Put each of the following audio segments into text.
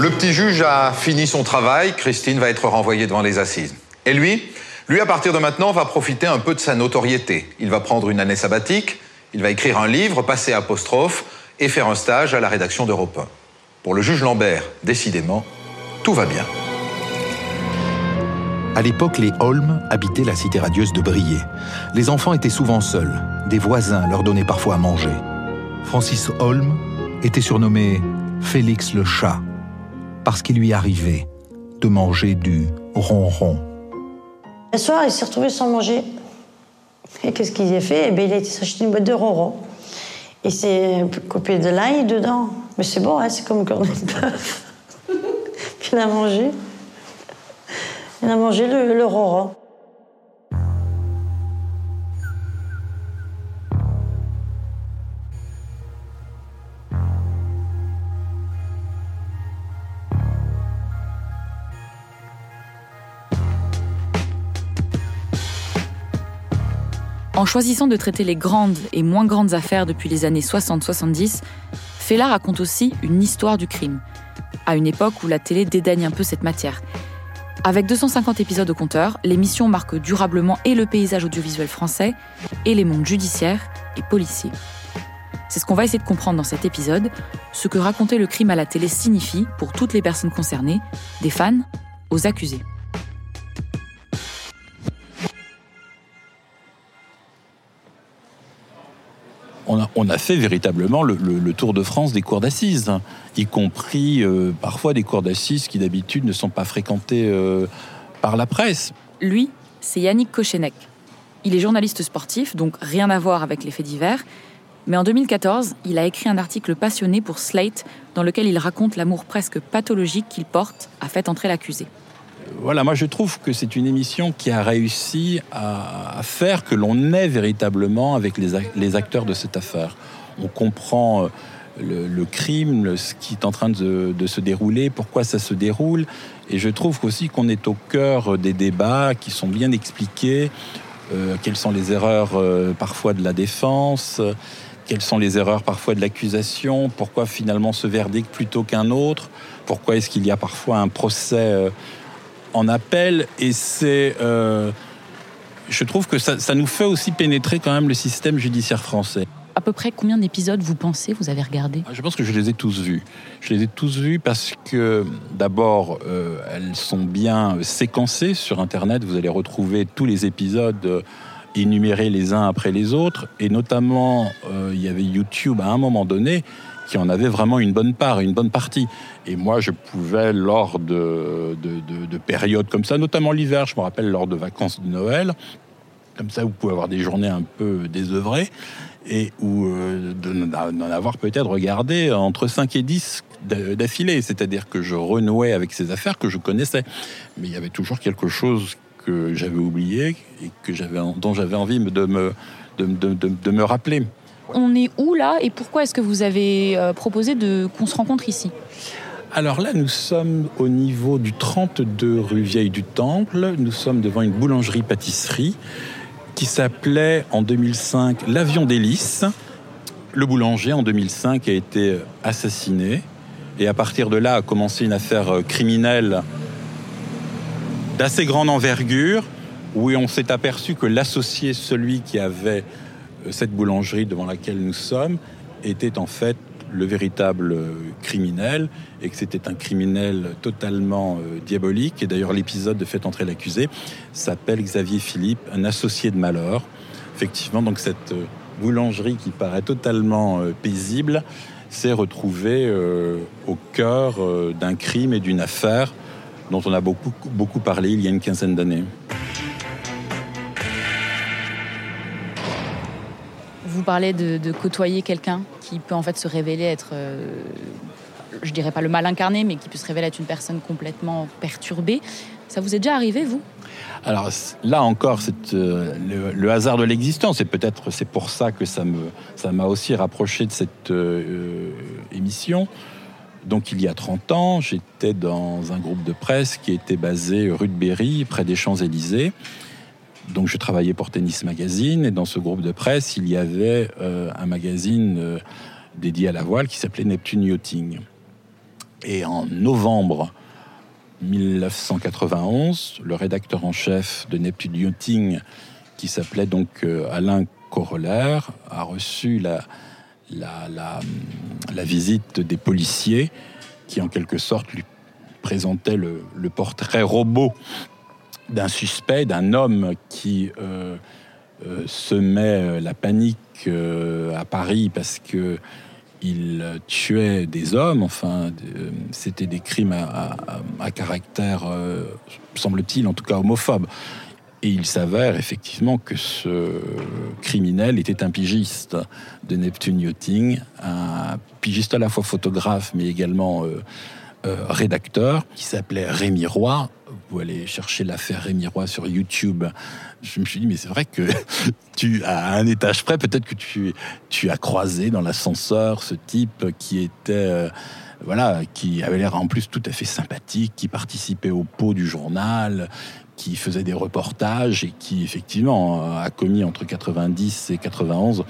Le petit juge a fini son travail. Christine va être renvoyée devant les assises. Et lui? Lui, à partir de maintenant, va profiter un peu de sa notoriété. Il va prendre une année sabbatique, il va écrire un livre, passer apostrophe et faire un stage à la rédaction d'Europe 1. Pour le juge Lambert, décidément, tout va bien. À l'époque, les Holm habitaient la cité radieuse de Briey. Les enfants étaient souvent seuls. Des voisins leur donnaient parfois à manger. Francis Holm était surnommé Félix le chat parce qu'il lui arrivait de manger du ronron. Le soir, il s'est retrouvé sans manger. Et qu'est-ce qu'il a fait? Eh bien, Il a été s'acheter une boîte de ronron. Il s'est coupé de l'ail dedans. Mais c'est bon, hein, c'est comme cornet de bœuf. Il a mangé. Il a mangé le, le ronron. En choisissant de traiter les grandes et moins grandes affaires depuis les années 60-70, Fela raconte aussi une histoire du crime, à une époque où la télé dédaigne un peu cette matière. Avec 250 épisodes au compteur, l'émission marque durablement et le paysage audiovisuel français et les mondes judiciaires et policiers. C'est ce qu'on va essayer de comprendre dans cet épisode, ce que raconter le crime à la télé signifie pour toutes les personnes concernées, des fans aux accusés. On a, fait véritablement le, tour de France des cours d'assises, y compris euh, parfois des cours d'assises qui d'habitude ne sont pas fréquentés euh, par la presse. Lui, c'est Yannick Kochenek. Il est journaliste sportif, donc rien à voir avec les faits divers. Mais en 2014, il a écrit un article passionné pour Slate dans lequel il raconte l'amour presque pathologique qu'il porte à fait entrer l'accusé voilà, moi je trouve que c'est une émission qui a réussi à, faire que l'on est véritablement avec les, acteurs de cette affaire. On comprend euh, le, crime, ce qui est en train de, se dérouler, pourquoi ça se déroule. Et je trouve aussi qu'on est au cœur des débats qui sont bien expliqués. Euh, quelles sont les erreurs euh, parfois de la défense quelles sont les erreurs parfois de l'accusation, pourquoi finalement ce verdict plutôt qu'un autre, pourquoi est-ce qu'il y a parfois un procès en appel et c'est euh, je trouve que ça, ça, nous fait aussi pénétrer quand même le système judiciaire français. À peu près combien d'épisodes vous pensez vous avez regardé? Je pense que je les ai tous vus. Je les ai tous vus parce que d'abord euh, elles sont bien séquencées sur internet. Vous allez retrouver tous les épisodes euh, énumérés les uns après les autres et notamment il y avait YouTube à un moment donné qui en avait vraiment une bonne part, une bonne partie. Et moi, je pouvais, lors de, de, périodes comme ça, notamment l'hiver, je me rappelle lors de vacances de Noël, comme ça, vous pouvez avoir des journées un peu désœuvrées, et où euh, d'en avoir peut-être regardé entre 5 et 10 d'affilée. C'est-à-dire que je renouais avec ces affaires que je connaissais. Mais il y avait toujours quelque chose que j'avais oublié et que j'avais, dont j'avais envie de me, de me rappeler on est où là et pourquoi est-ce que vous avez euh, proposé qu'on se rencontre ici? Alors là, nous sommes au niveau du 32 rue Vieille du Temple. Nous sommes devant une boulangerie-pâtisserie qui s'appelait en 2005 l'Avion d'Hélice. Le boulanger, en 2005, a été assassiné. Et à partir de là, a commencé une affaire euh, criminelle d'assez grande envergure, où on s'est aperçu que l'associé, celui qui avait euh, cette boulangerie devant laquelle nous sommes était en fait le véritable criminel et que c'était un criminel totalement diabolique. Et d'ailleurs, l'épisode de Fait entrer l'accusé s'appelle Xavier Philippe, un associé de malheur. Effectivement, donc cette boulangerie qui paraît totalement paisible s'est retrouvée au cœur d'un crime et d'une affaire dont on a beaucoup, beaucoup parlé il y a une quinzaine d'années. Vous parlez de, côtoyer quelqu'un qui peut en fait se révéler être, euh, je dirais pas le mal incarné, mais qui peut se révéler être une personne complètement perturbée. Ça vous est déjà arrivé, vous? Alors là encore, c'est euh, le, hasard de l'existence, et peut-être c'est pour ça que ça ça m'a aussi rapproché de cette euh, émission. Donc il y a 30 ans, j'étais dans un groupe de presse qui était basé rue de Berry, près des Champs-Élysées. Donc je travaillais pour Tennis Magazine et dans ce groupe de presse, il y avait euh, un magazine euh, dédié à la voile qui s'appelait Neptune Yachting. Et en novembre 1991, le rédacteur en chef de Neptune Yachting, qui s'appelait donc euh, Alain Corollaire, a reçu la, la, visite des policiers qui, en quelque sorte, lui présentaient le, portrait robot d'un suspect, d'un homme qui euh, euh, semait la panique euh, à Paris parce que il tuait des hommes, enfin, c'était des crimes à caractère, semble-t-il, en tout cas homophobe. Et il s'avère effectivement que ce criminel était un pigiste de Neptune Yachting, un pigiste à la fois photographe mais également euh, euh, rédacteur, qui s'appelait Rémi Roy. Vous allez chercher l'affaire Rémi Roy sur YouTube. Je me suis dit, mais c'est vrai que tu, à un étage près, peut-être que tu, tu as croisé dans l'ascenseur ce type qui était... Euh, voilà, qui avait l'air en plus tout à fait sympathique, qui participait au pot du journal, qui faisait des reportages et qui effectivement a commis entre 90 et 91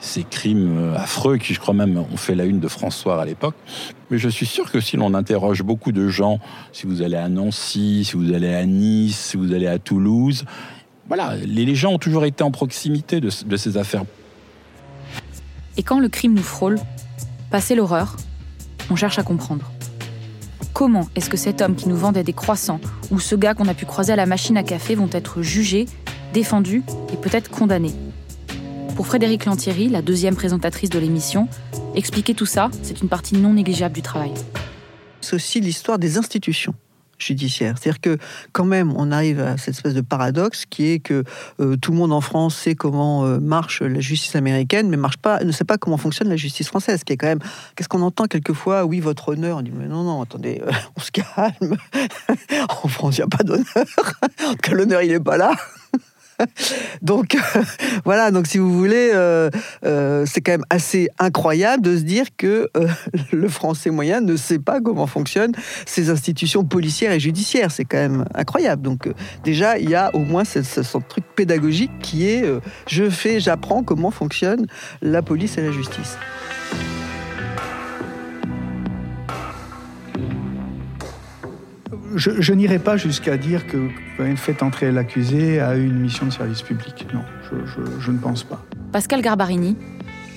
ces crimes affreux qui, je crois même, ont fait la une de François à l'époque. Mais je suis sûr que si l'on interroge beaucoup de gens, si vous allez à Nancy, si vous allez à Nice, si vous allez à Toulouse, voilà, les gens ont toujours été en proximité de, de ces affaires. Et quand le crime nous frôle, passé l'horreur, on cherche à comprendre. Comment est-ce que cet homme qui nous vendait des croissants ou ce gars qu'on a pu croiser à la machine à café vont être jugés, défendus et peut-être condamnés? Pour Frédéric Lantieri, la deuxième présentatrice de l'émission, expliquer tout ça, c'est une partie non négligeable du travail. C'est aussi l'histoire des institutions judiciaire. C'est-à-dire que quand même, on arrive à cette espèce de paradoxe qui est que euh, tout le monde en France sait comment euh, marche la justice américaine, mais ne sait pas comment fonctionne la justice française. Qui est quand même, qu'est-ce qu'on entend quelquefois Oui, votre honneur. On dit mais non, non, attendez, euh, on se calme. en France, il n'y a pas d'honneur. en tout cas, l'honneur, il n'est pas là. donc voilà, donc si vous voulez, euh, euh, c'est quand même assez incroyable de se dire que euh, le français moyen ne sait pas comment fonctionnent ces institutions policières et judiciaires. C'est quand même incroyable. Donc déjà, il y a au moins ce, ce truc pédagogique qui est je fais, j'apprends comment fonctionne la police et la justice. Je, n'irai pas jusqu'à dire que fait entrer l'accusé a eu une mission de service public. Non, je, ne pense pas. Pascal Garbarini,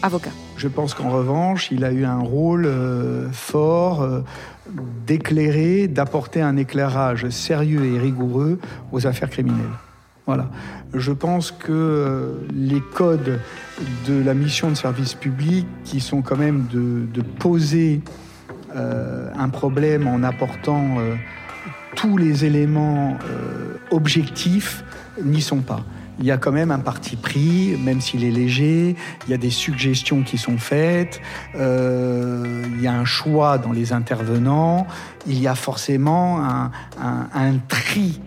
avocat. Je pense qu'en revanche, il a eu un rôle euh, fort euh, d'éclairer, d'apporter un éclairage sérieux et rigoureux aux affaires criminelles. Voilà. Je pense que euh, les codes de la mission de service public, qui sont quand même de, poser un problème en apportant tous les éléments euh, objectifs n'y sont pas. Il y a quand même un parti pris, même s'il est léger, il y a des suggestions qui sont faites, euh, il y a un choix dans les intervenants, il y a forcément un, tri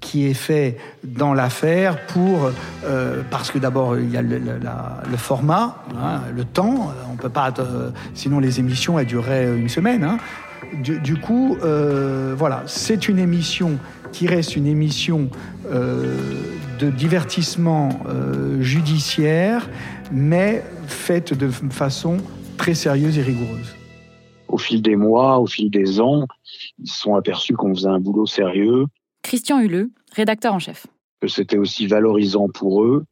qui est fait dans l'affaire pour euh, parce que d'abord il y a le, format, hein, le temps. On peut pas, sinon les émissions elles dureraient une semaine. Hein. Du, coup, euh, voilà, c'est une émission qui reste une émission euh, de divertissement euh, judiciaire, mais faite de façon très sérieuse et rigoureuse. Au fil des mois, au fil des ans, ils se sont aperçus qu'on faisait un boulot sérieux. Christian Huleux, rédacteur en chef. Que c'était aussi valorisant pour eux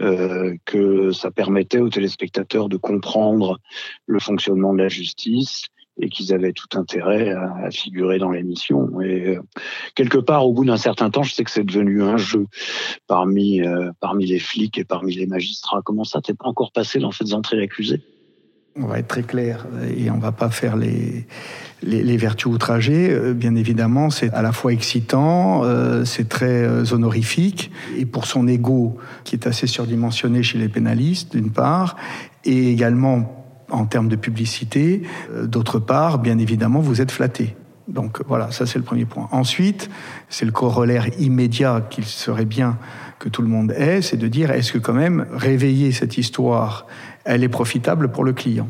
euh, que ça permettait aux téléspectateurs de comprendre le fonctionnement de la justice et qu'ils avaient tout intérêt à, figurer dans l'émission. Et euh, quelque part, au bout d'un certain temps, je sais que c'est devenu un jeu parmi euh, parmi les flics et parmi les magistrats. Comment ça, t'es pas encore passé dans Faites entrer l'accusé on va être très clair et on va pas faire les, les, vertus outragées. Euh, bien évidemment, c'est à la fois excitant, c'est très honorifique, et pour son ego qui est assez surdimensionné chez les pénalistes, d'une part, et également en termes de publicité. Euh, d'autre part, bien évidemment, vous êtes flatté. Donc voilà, ça c'est le premier point. Ensuite, c'est le corollaire immédiat qu'il serait bien que tout le monde ait, c'est de dire est-ce que quand même réveiller cette histoire, elle est profitable pour le client?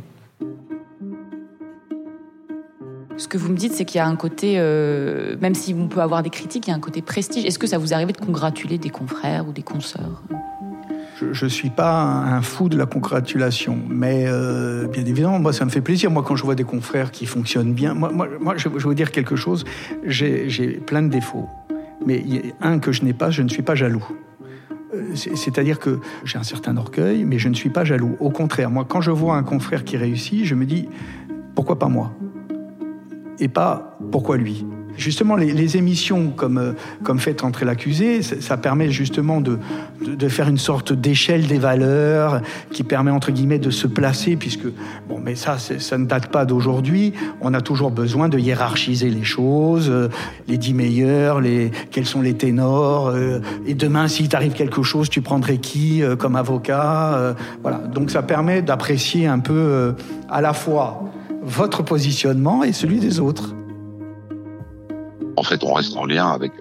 Ce que vous me dites, c'est qu'il y a un côté, euh, même si on peut avoir des critiques, il y a un côté prestige. Est-ce que ça vous arrive de congratuler des confrères ou des consoeurs? Je ne suis pas un fou de la congratulation, mais euh, bien évidemment, moi, ça me fait plaisir. Moi, quand je vois des confrères qui fonctionnent bien, moi, moi, je, veux dire quelque chose. J'ai plein de défauts, mais un que je n'ai pas, je ne suis pas jaloux. Euh, c'est-à-dire que j'ai un certain orgueil, mais je ne suis pas jaloux. Au contraire, moi, quand je vois un confrère qui réussit, je me dis pourquoi pas moi? Et pas pourquoi lui? Justement, les, émissions comme, euh, comme Faites entrer l'accusé, ça, permet justement de, de, faire une sorte d'échelle des valeurs qui permet, entre guillemets, de se placer, puisque, bon, mais ça, ça ne date pas d'aujourd'hui. On a toujours besoin de hiérarchiser les choses, euh, les dix meilleurs, les, quels sont les ténors, euh, et demain, s'il t'arrive quelque chose, tu prendrais qui comme avocat Voilà. Donc, ça permet d'apprécier un peu à la fois votre positionnement et celui des autres en fait, on reste en lien avec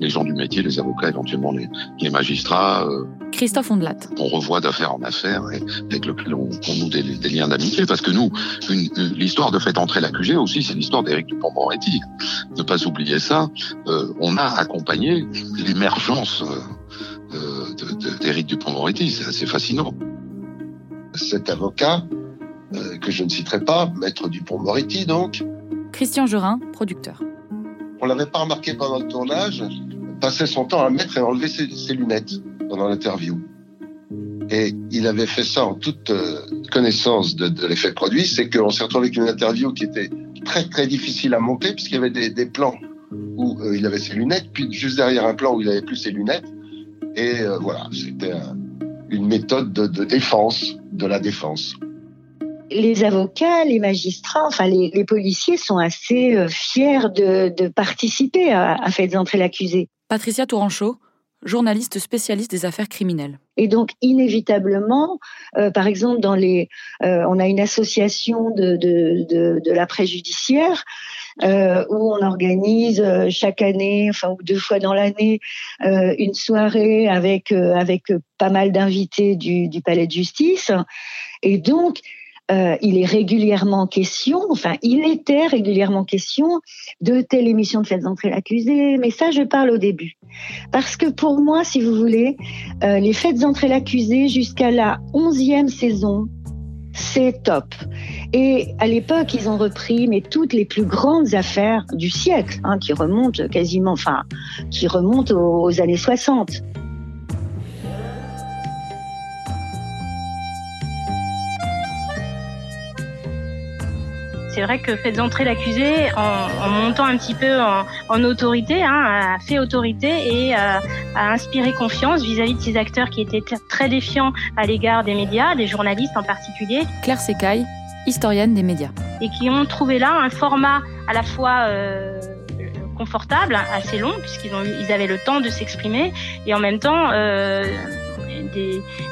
les gens du métier, les avocats, éventuellement les, magistrats. Euh, Christophe Ondelat. On revoit d'affaires en affaires et avec lequel on, noue des, liens d'amitié. Parce que nous, l'histoire de fait entrer l'accusé aussi, c'est l'histoire d'Éric Dupond-Moretti. Ne pas oublier ça. Euh, on a accompagné l'émergence euh, d'Éric Dupond-Moretti. C'est assez fascinant. Cet avocat, que je ne citerai pas, maître Dupond-Moretti donc. Christian Gerin, producteur on l'avait pas remarqué pendant le tournage, passait son temps à mettre et enlever ses, lunettes pendant l'interview. Et il avait fait ça en toute euh, connaissance de, l'effet produit, c'est qu'on s'est retrouvé avec une interview qui était très très difficile à monter puisqu'il y avait des, plans où euh, il avait ses lunettes, puis juste derrière un plan où il avait plus ses lunettes. Et euh, voilà, c'était une méthode de, de défense, de la défense les avocats, les magistrats, enfin les, les policiers sont assez euh, fiers de, de participer à, à Faites entrer l'accusé. Patricia Touranchot, journaliste spécialiste des affaires criminelles. Et donc, inévitablement, euh, par exemple, dans les, euh, on a une association de, de, de, de judiciaire euh, où on organise chaque année, enfin ou deux fois dans l'année, une soirée avec avec pas mal d'invités du, du palais de justice. Et donc, euh, il est régulièrement question, enfin, il était régulièrement question de telle émission de Faites entrer l'accusé, mais ça, je parle au début. Parce que pour moi, si vous voulez, euh, les Faites entrer l'accusé jusqu'à la onzième saison, c'est top. Et à l'époque, ils ont repris mais toutes les plus grandes affaires du siècle, hein, qui remontent quasiment, enfin, qui remontent aux années 60. C'est vrai que faites entrer l'accusé en, montant un petit peu en, autorité, hein, a fait autorité et euh, a inspiré confiance vis-à-vis de ces acteurs qui étaient très défiants à l'égard des médias, des journalistes en particulier. Claire Secaille, historienne des médias. Et qui ont trouvé là un format à la fois euh, confortable, assez long, puisqu'ils ils avaient le temps de s'exprimer, et en même temps euh,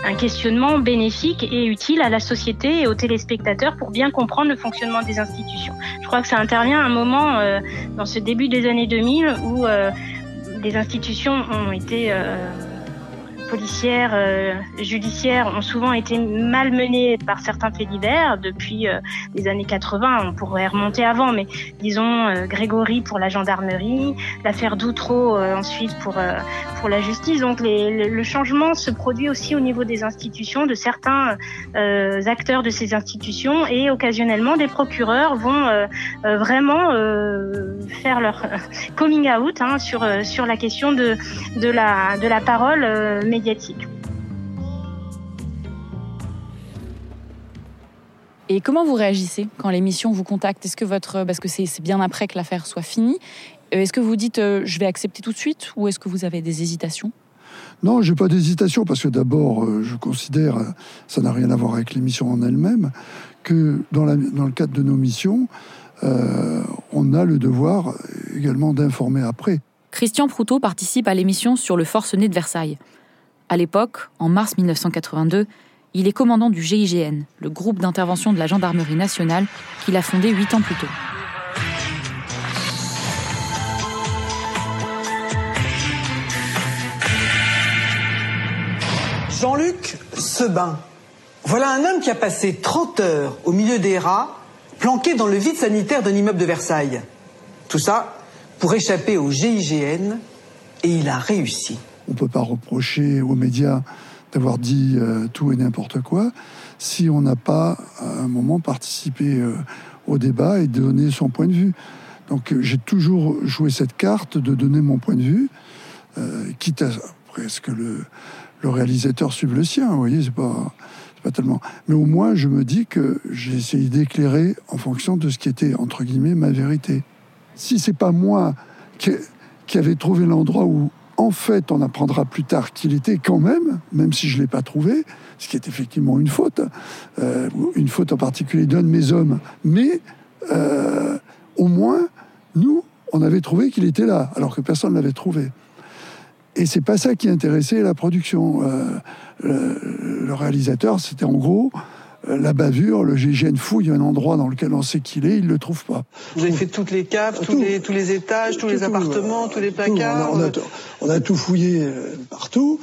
un questionnement bénéfique et utile à la société et aux téléspectateurs pour bien comprendre le fonctionnement des institutions. Je crois que ça intervient à un moment euh, dans ce début des années 2000 où euh, les institutions ont été euh, policières, euh, judiciaires ont souvent été malmenées par certains faits divers depuis euh, les années 80. On pourrait remonter avant, mais disons euh, Grégory pour la gendarmerie, l'affaire Doutreau ensuite pour pour la justice. Donc les, le changement se produit aussi au niveau des institutions, de certains acteurs de ces institutions et occasionnellement des procureurs vont vraiment faire leur coming out hein, sur sur la question de de la de la parole et comment vous réagissez quand l'émission vous contacte? Est-ce que votre parce que c'est bien après que l'affaire soit finie, euh, est-ce que vous dites euh, je vais accepter tout de suite ou est-ce que vous avez des hésitations? Non, j'ai pas d'hésitation parce que d'abord, euh, je considère, ça n'a rien à voir avec l'émission en elle-même, que dans, la, dans, le cadre de nos missions, on a le devoir également d'informer après. Christian Proutot participe à l'émission sur le forcené de Versailles. À l'époque, en mars 1982, il est commandant du GIGN, le groupe d'intervention de la gendarmerie nationale qu'il a fondé huit ans plus tôt. Jean-Luc Sebin. Voilà un homme qui a passé 30 heures au milieu des rats, planqué dans le vide sanitaire d'un immeuble de Versailles. Tout ça pour échapper au GIGN, et il a réussi. On ne peut pas reprocher aux médias d'avoir dit euh, tout et n'importe quoi si on n'a pas à un moment participé euh, au débat et donné son point de vue. Donc euh, j'ai toujours joué cette carte de donner mon point de vue, quitte à presque le, le réalisateur suive le sien. Vous voyez, c'est pas, pas tellement. Mais au moins, je me dis que j'ai essayé d'éclairer en fonction de ce qui était entre guillemets ma vérité. Si c'est pas moi qui, qui avait trouvé l'endroit où, en fait, on apprendra plus tard qu'il était quand même, même si je l'ai pas trouvé, ce qui est effectivement une faute, euh, une faute en particulier d'un de mes hommes. Mais euh, au moins, nous, on avait trouvé qu'il était là, alors que personne ne l'avait trouvé. Et c'est pas ça qui intéressait la production. Euh, le, réalisateur, c'était en gros la bavure, le GIGN fouille un endroit dans lequel on sait qu'il est, il le trouve pas. Vous avez fait toutes les caves, tous, les, tous les étages, tous les appartements, tous les placards on, a, on, a, tout fouillé euh, partout.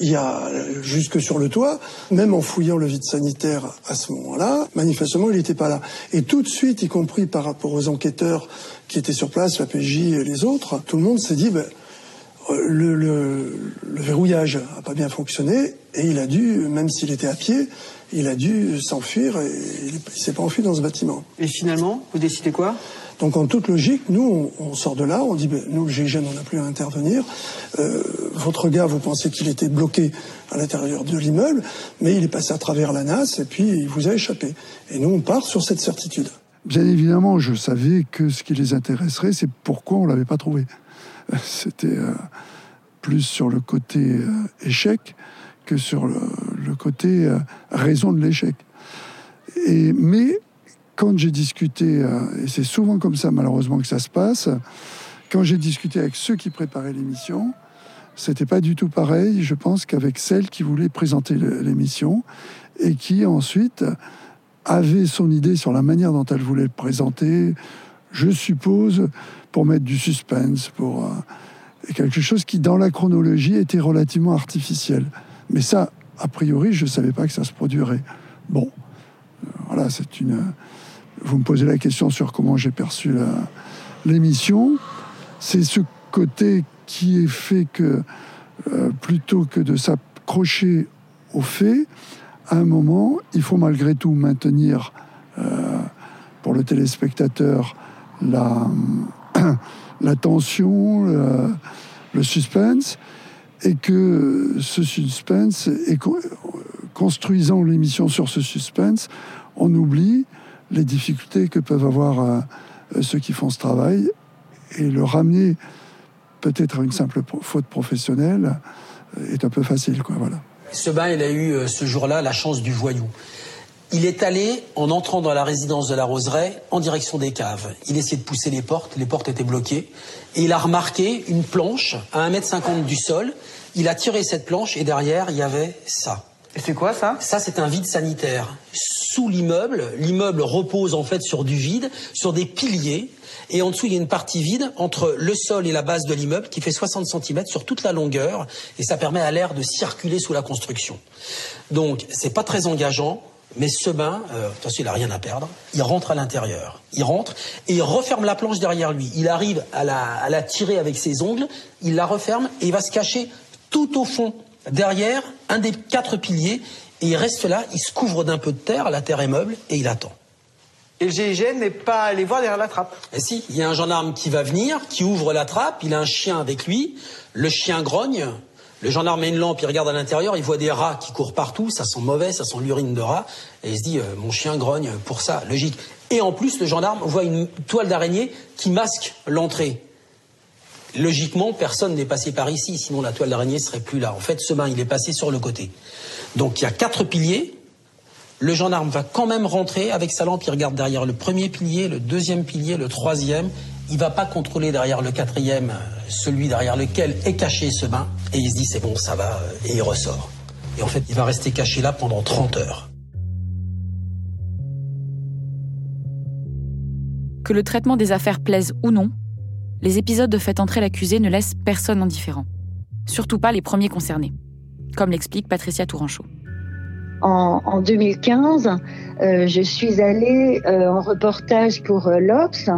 Il y a jusque sur le toit, même en fouillant le vide sanitaire à ce moment-là, manifestement il n'était pas là. Et tout de suite, y compris par rapport aux enquêteurs qui étaient sur place, la PJ et les autres, tout le monde s'est dit, ben, le, le, verrouillage n'a pas bien fonctionné et il a dû, même s'il était à pied, il a dû s'enfuir et il ne s'est pas enfui dans ce bâtiment. Et finalement, vous décidez quoi? Donc en toute logique, nous, on, sort de là, on dit, ben, nous, le GIGN, on n'a plus à intervenir. Euh, votre gars, vous pensez qu'il était bloqué à l'intérieur de l'immeuble, mais il est passé à travers la nasse et puis il vous a échappé. Et nous, on part sur cette certitude. Bien évidemment, je savais que ce qui les intéresserait, c'est pourquoi on l'avait pas trouvé. C'était euh, plus sur le côté euh, échec sur le, côté euh, raison de l'échec. Mais quand j'ai discuté, et c'est souvent comme ça malheureusement que ça se passe, quand j'ai discuté avec ceux qui préparaient l'émission, c'était pas du tout pareil, je pense, qu'avec celle qui voulait présenter l'émission et qui ensuite avait son idée sur la manière dont elle voulait le présenter, je suppose, pour mettre du suspense, pour euh, quelque chose qui, dans la chronologie, était relativement artificiel. Mais ça, a priori, je ne savais pas que ça se produirait. Bon, euh, voilà, c'est une. Vous me posez la question sur comment j'ai perçu l'émission. C'est ce côté qui est fait que, euh, plutôt que de s'accrocher aux faits, à un moment, il faut malgré tout maintenir pour le téléspectateur la, la tension, le, suspense, et que ce suspense, et construisant l'émission sur ce suspense, on oublie les difficultés que peuvent avoir euh, ceux qui font ce travail et le ramener peut-être à une simple faute professionnelle euh, est un peu facile, quoi. Voilà. bain, il a eu euh, ce jour-là la chance du joyau. Il est allé, en entrant dans la résidence de la Roseraie, en direction des caves. Il essayait de pousser les portes, les portes étaient bloquées, et il a remarqué une planche à 1m50 du sol. Il a tiré cette planche, et derrière, il y avait ça. Et c'est quoi ça? Ça, c'est un vide sanitaire. Sous l'immeuble, l'immeuble repose en fait sur du vide, sur des piliers, et en dessous, il y a une partie vide entre le sol et la base de l'immeuble qui fait 60 cm sur toute la longueur, et ça permet à l'air de circuler sous la construction. Donc, c'est pas très engageant. Mais ce bain, euh, attention, il n'a rien à perdre. Il rentre à l'intérieur. Il rentre et il referme la planche derrière lui. Il arrive à la, à la tirer avec ses ongles. Il la referme et il va se cacher tout au fond, derrière un des quatre piliers. Et il reste là. Il se couvre d'un peu de terre. La terre est meuble et il attend. Et le GIGN n'est pas allé voir derrière la trappe. Et eh si, il y a un gendarme qui va venir, qui ouvre la trappe. Il a un chien avec lui. Le chien grogne. Le gendarme met une lampe, il regarde à l'intérieur, il voit des rats qui courent partout, ça sent mauvais, ça sent l'urine de rat, et il se dit euh, mon chien grogne pour ça, logique. Et en plus, le gendarme voit une toile d'araignée qui masque l'entrée. Logiquement, personne n'est passé par ici, sinon la toile d'araignée serait plus là. En fait, ce bain, il est passé sur le côté. Donc il y a quatre piliers. Le gendarme va quand même rentrer avec sa lampe, il regarde derrière le premier pilier, le deuxième pilier, le troisième, il va pas contrôler derrière le quatrième, celui derrière lequel est caché ce bain, et il se dit c'est bon, ça va, euh, et il ressort. Et en fait, il va rester caché là pendant 30 heures. Que le traitement des affaires plaise ou non, les épisodes de Faites entrer l'accusé ne laissent personne indifférent. Surtout pas les premiers concernés, comme l'explique Patricia Touranchot en, en 2015, euh, je suis allée euh, en reportage pour euh, l'Obs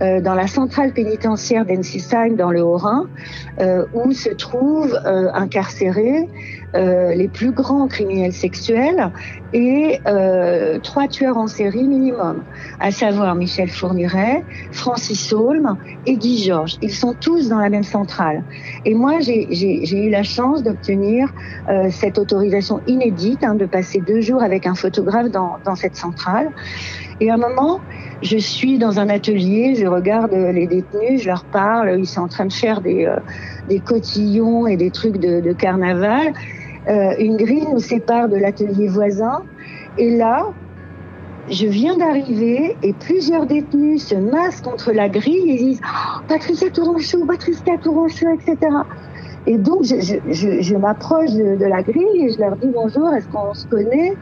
euh, dans la centrale pénitentiaire d'Ensisheim dans le Haut-Rhin, euh, où se trouvent incarcérés les plus grands criminels sexuels et trois tueurs en série minimum, à savoir Michel Fourniret, Francis Holm et Guy Georges. Ils sont tous dans la même centrale. Et moi, j'ai eu la chance d'obtenir cette autorisation inédite hein, de passer deux jours avec un photographe dans cette centrale. Et à un moment, je suis dans un atelier, je regarde les détenus, je leur parle, ils sont en train de faire des, euh, cotillons et des trucs de, carnaval. Euh, une grille nous sépare de l'atelier voisin. Et là, je viens d'arriver et plusieurs détenus se massent contre la grille et disent oh, Patricia Touranchot, Patricia Touranchot, etc. Et donc, je, m'approche de, la grille et je leur dis bonjour, est-ce qu'on se connaît?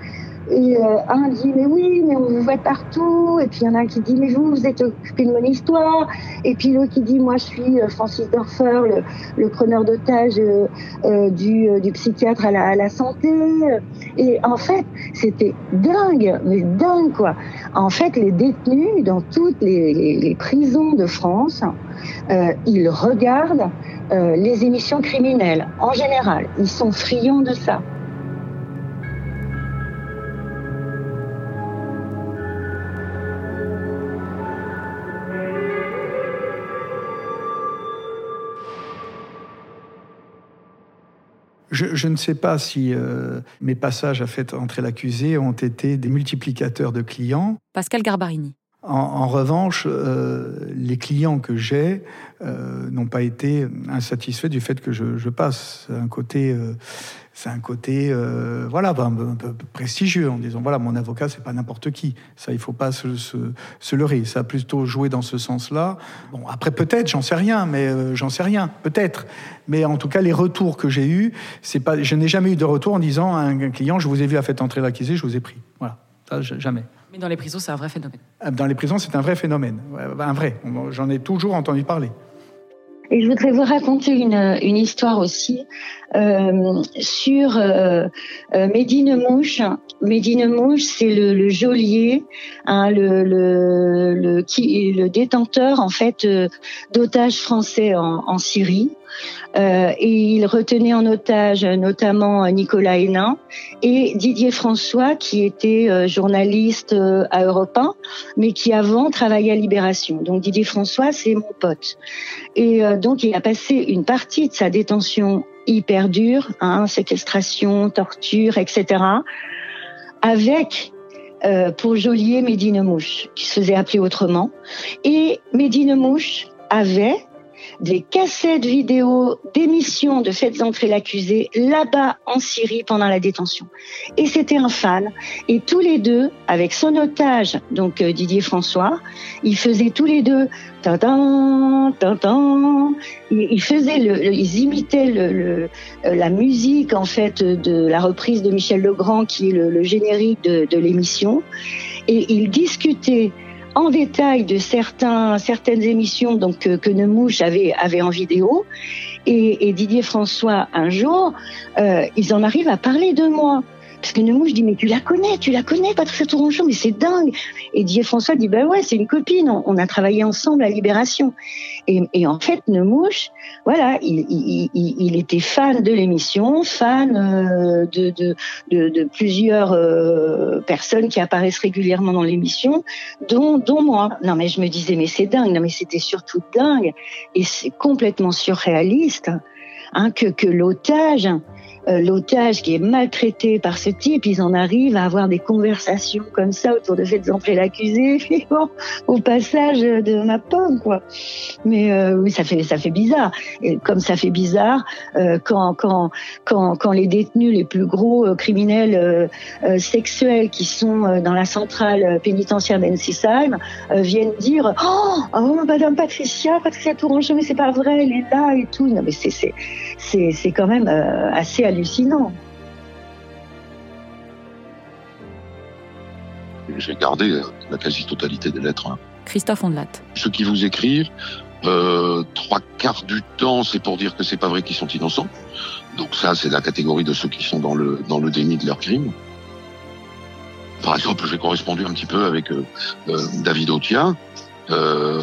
Et euh, un dit mais oui, mais on vous voit partout. Et puis il y en a un qui dit mais vous, vous êtes occupé de mon histoire. Et puis l'autre qui dit moi je suis euh, Francis Dorfer, le, preneur d'otage euh, du, psychiatre à la, santé. Et en fait c'était dingue, mais dingue quoi. En fait les détenus dans toutes les prisons de France, ils regardent les émissions criminelles en général. Ils sont friands de ça. Je, ne sais pas si euh, mes passages à fait entrer l'accusé ont été des multiplicateurs de clients. Pascal Garbarini. En, revanche, euh, les clients que j'ai euh, n'ont pas été insatisfaits du fait que je, passe. Un côté, c'est un côté, euh, voilà, peu, un prestigieux en disant voilà, mon avocat, c'est pas n'importe qui. Ça, il faut pas se, leurrer. Ça a plutôt joué dans ce sens-là. Bon, après peut-être, j'en sais rien, mais j'en sais rien, peut-être. Mais en tout cas, les retours que j'ai eus, c'est pas, je n'ai jamais eu de retour en disant à un client, je vous ai vu à fait entrer l'accusé, je vous ai pris. Voilà, jamais. Mais dans les prisons, c'est un vrai phénomène. Dans les prisons, c'est un vrai phénomène. Un vrai. J'en ai toujours entendu parler. Et je voudrais vous raconter une, une histoire aussi euh, sur euh, euh, Médine Mouche. Médine Mouche, c'est le, le, geôlier, hein, le, le, le, qui, le détenteur en fait euh, d'otages français en, en Syrie. Euh, et il retenait en otage notamment Nicolas Hénin et Didier François, qui était euh, journaliste euh, à Europe 1, mais qui avant travaillait à Libération. Donc Didier François, c'est mon pote. Et euh, donc il a passé une partie de sa détention hyper dure, hein, séquestration, torture, etc., avec euh, pour geôlier Médine Mouche, qui se faisait appeler autrement. Et Médine Mouche avait des cassettes vidéo d'émissions de Faites entrer l'accusé là-bas en Syrie pendant la détention. Et c'était un fan. Et tous les deux, avec son otage, donc euh, Didier François, ils faisaient tous les deux. Ils faisaient le, ils imitaient le, euh, la musique en fait de la reprise de Michel Legrand qui est le, le générique de, de l'émission. Et ils discutaient en détail de certains, certaines émissions donc, que, que Nemouche avait, en vidéo. Et, et Didier François, un jour, euh, ils en arrivent à parler de moi. Parce que Nemouche dit, mais tu la connais, tu la connais, Patricia Tourangeau, mais c'est dingue. Et Didier François dit, ben ouais, c'est une copine, on, a travaillé ensemble à Libération. Et, en fait, Nemouche, voilà, il, était fan de l'émission, fan euh, de, plusieurs euh, personnes qui apparaissent régulièrement dans l'émission, dont, moi. Non, mais je me disais, mais c'est dingue, non, mais c'était surtout dingue, et c'est complètement surréaliste hein, que, l'otage l'otage qui est maltraité par ce type, ils en arrivent à avoir des conversations comme ça autour de fait d'entrer l'accusé, au passage de ma pomme, quoi. Mais euh, oui, ça fait ça fait bizarre. Et comme ça fait bizarre euh, quand quand quand quand les détenus les plus gros criminels sexuels qui sont dans la centrale pénitentiaire d'Ensisheim viennent dire oh, oh Madame Patricia Patricia Tourangeau mais c'est pas vrai elle est là et tout. Non mais c'est c'est c'est c'est quand même assez hallucinant. J'ai gardé la quasi-totalité des lettres. Hein. Christophe Ondelat. Ceux qui vous écrivent, euh, trois quarts du temps, c'est pour dire que c'est pas vrai qu'ils sont innocents. Donc ça, c'est la catégorie de ceux qui sont dans le dans le déni de leur crime. Par exemple, j'ai correspondu un petit peu avec euh, euh, David Otia, euh,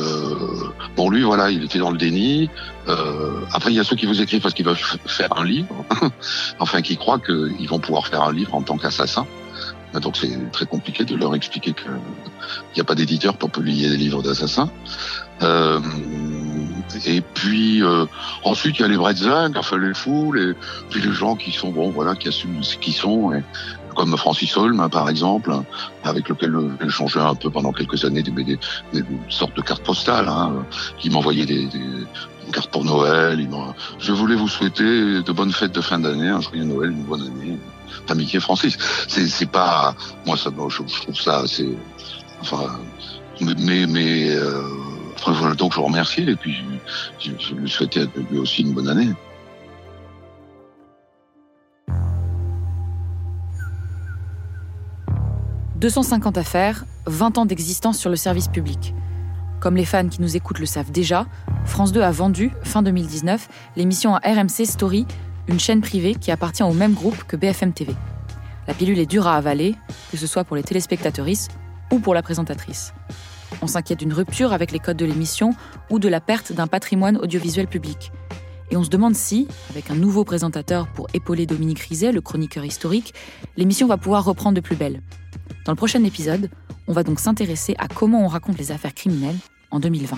bon, lui, voilà, il était dans le déni. Euh, après, il y a ceux qui vous écrivent parce qu'ils veulent faire un livre, enfin, qui croient qu'ils vont pouvoir faire un livre en tant qu'assassin. Donc, c'est très compliqué de leur expliquer qu'il n'y a pas d'éditeur pour publier des livres d'assassins. Euh, et puis euh, ensuite il y a les Bretzel, enfin les fous, les, puis les gens qui sont bon voilà qui assument ce qu'ils sont et, comme Francis Holm, par exemple, avec lequel j'ai changé un peu pendant quelques années des, des, des sortes de cartes postales, hein, qui m'envoyait des, des, cartes pour Noël. Je voulais vous souhaiter de bonnes fêtes de fin d'année, un joyeux Noël, une bonne année. Amitié Francis. C'est, pas, moi ça, je, trouve ça, c'est, enfin, mais, mais, euh, donc je vous remercie et puis je, je lui souhaitais aussi une bonne année. 250 affaires, 20 ans d'existence sur le service public. Comme les fans qui nous écoutent le savent déjà, France 2 a vendu, fin 2019, l'émission à RMC Story, une chaîne privée qui appartient au même groupe que BFM TV. La pilule est dure à avaler, que ce soit pour les téléspectatrices ou pour la présentatrice. On s'inquiète d'une rupture avec les codes de l'émission ou de la perte d'un patrimoine audiovisuel public. Et on se demande si, avec un nouveau présentateur pour épauler Dominique Rizet, le chroniqueur historique, l'émission va pouvoir reprendre de plus belle. Dans le prochain épisode, on va donc s'intéresser à comment on raconte les affaires criminelles en 2020.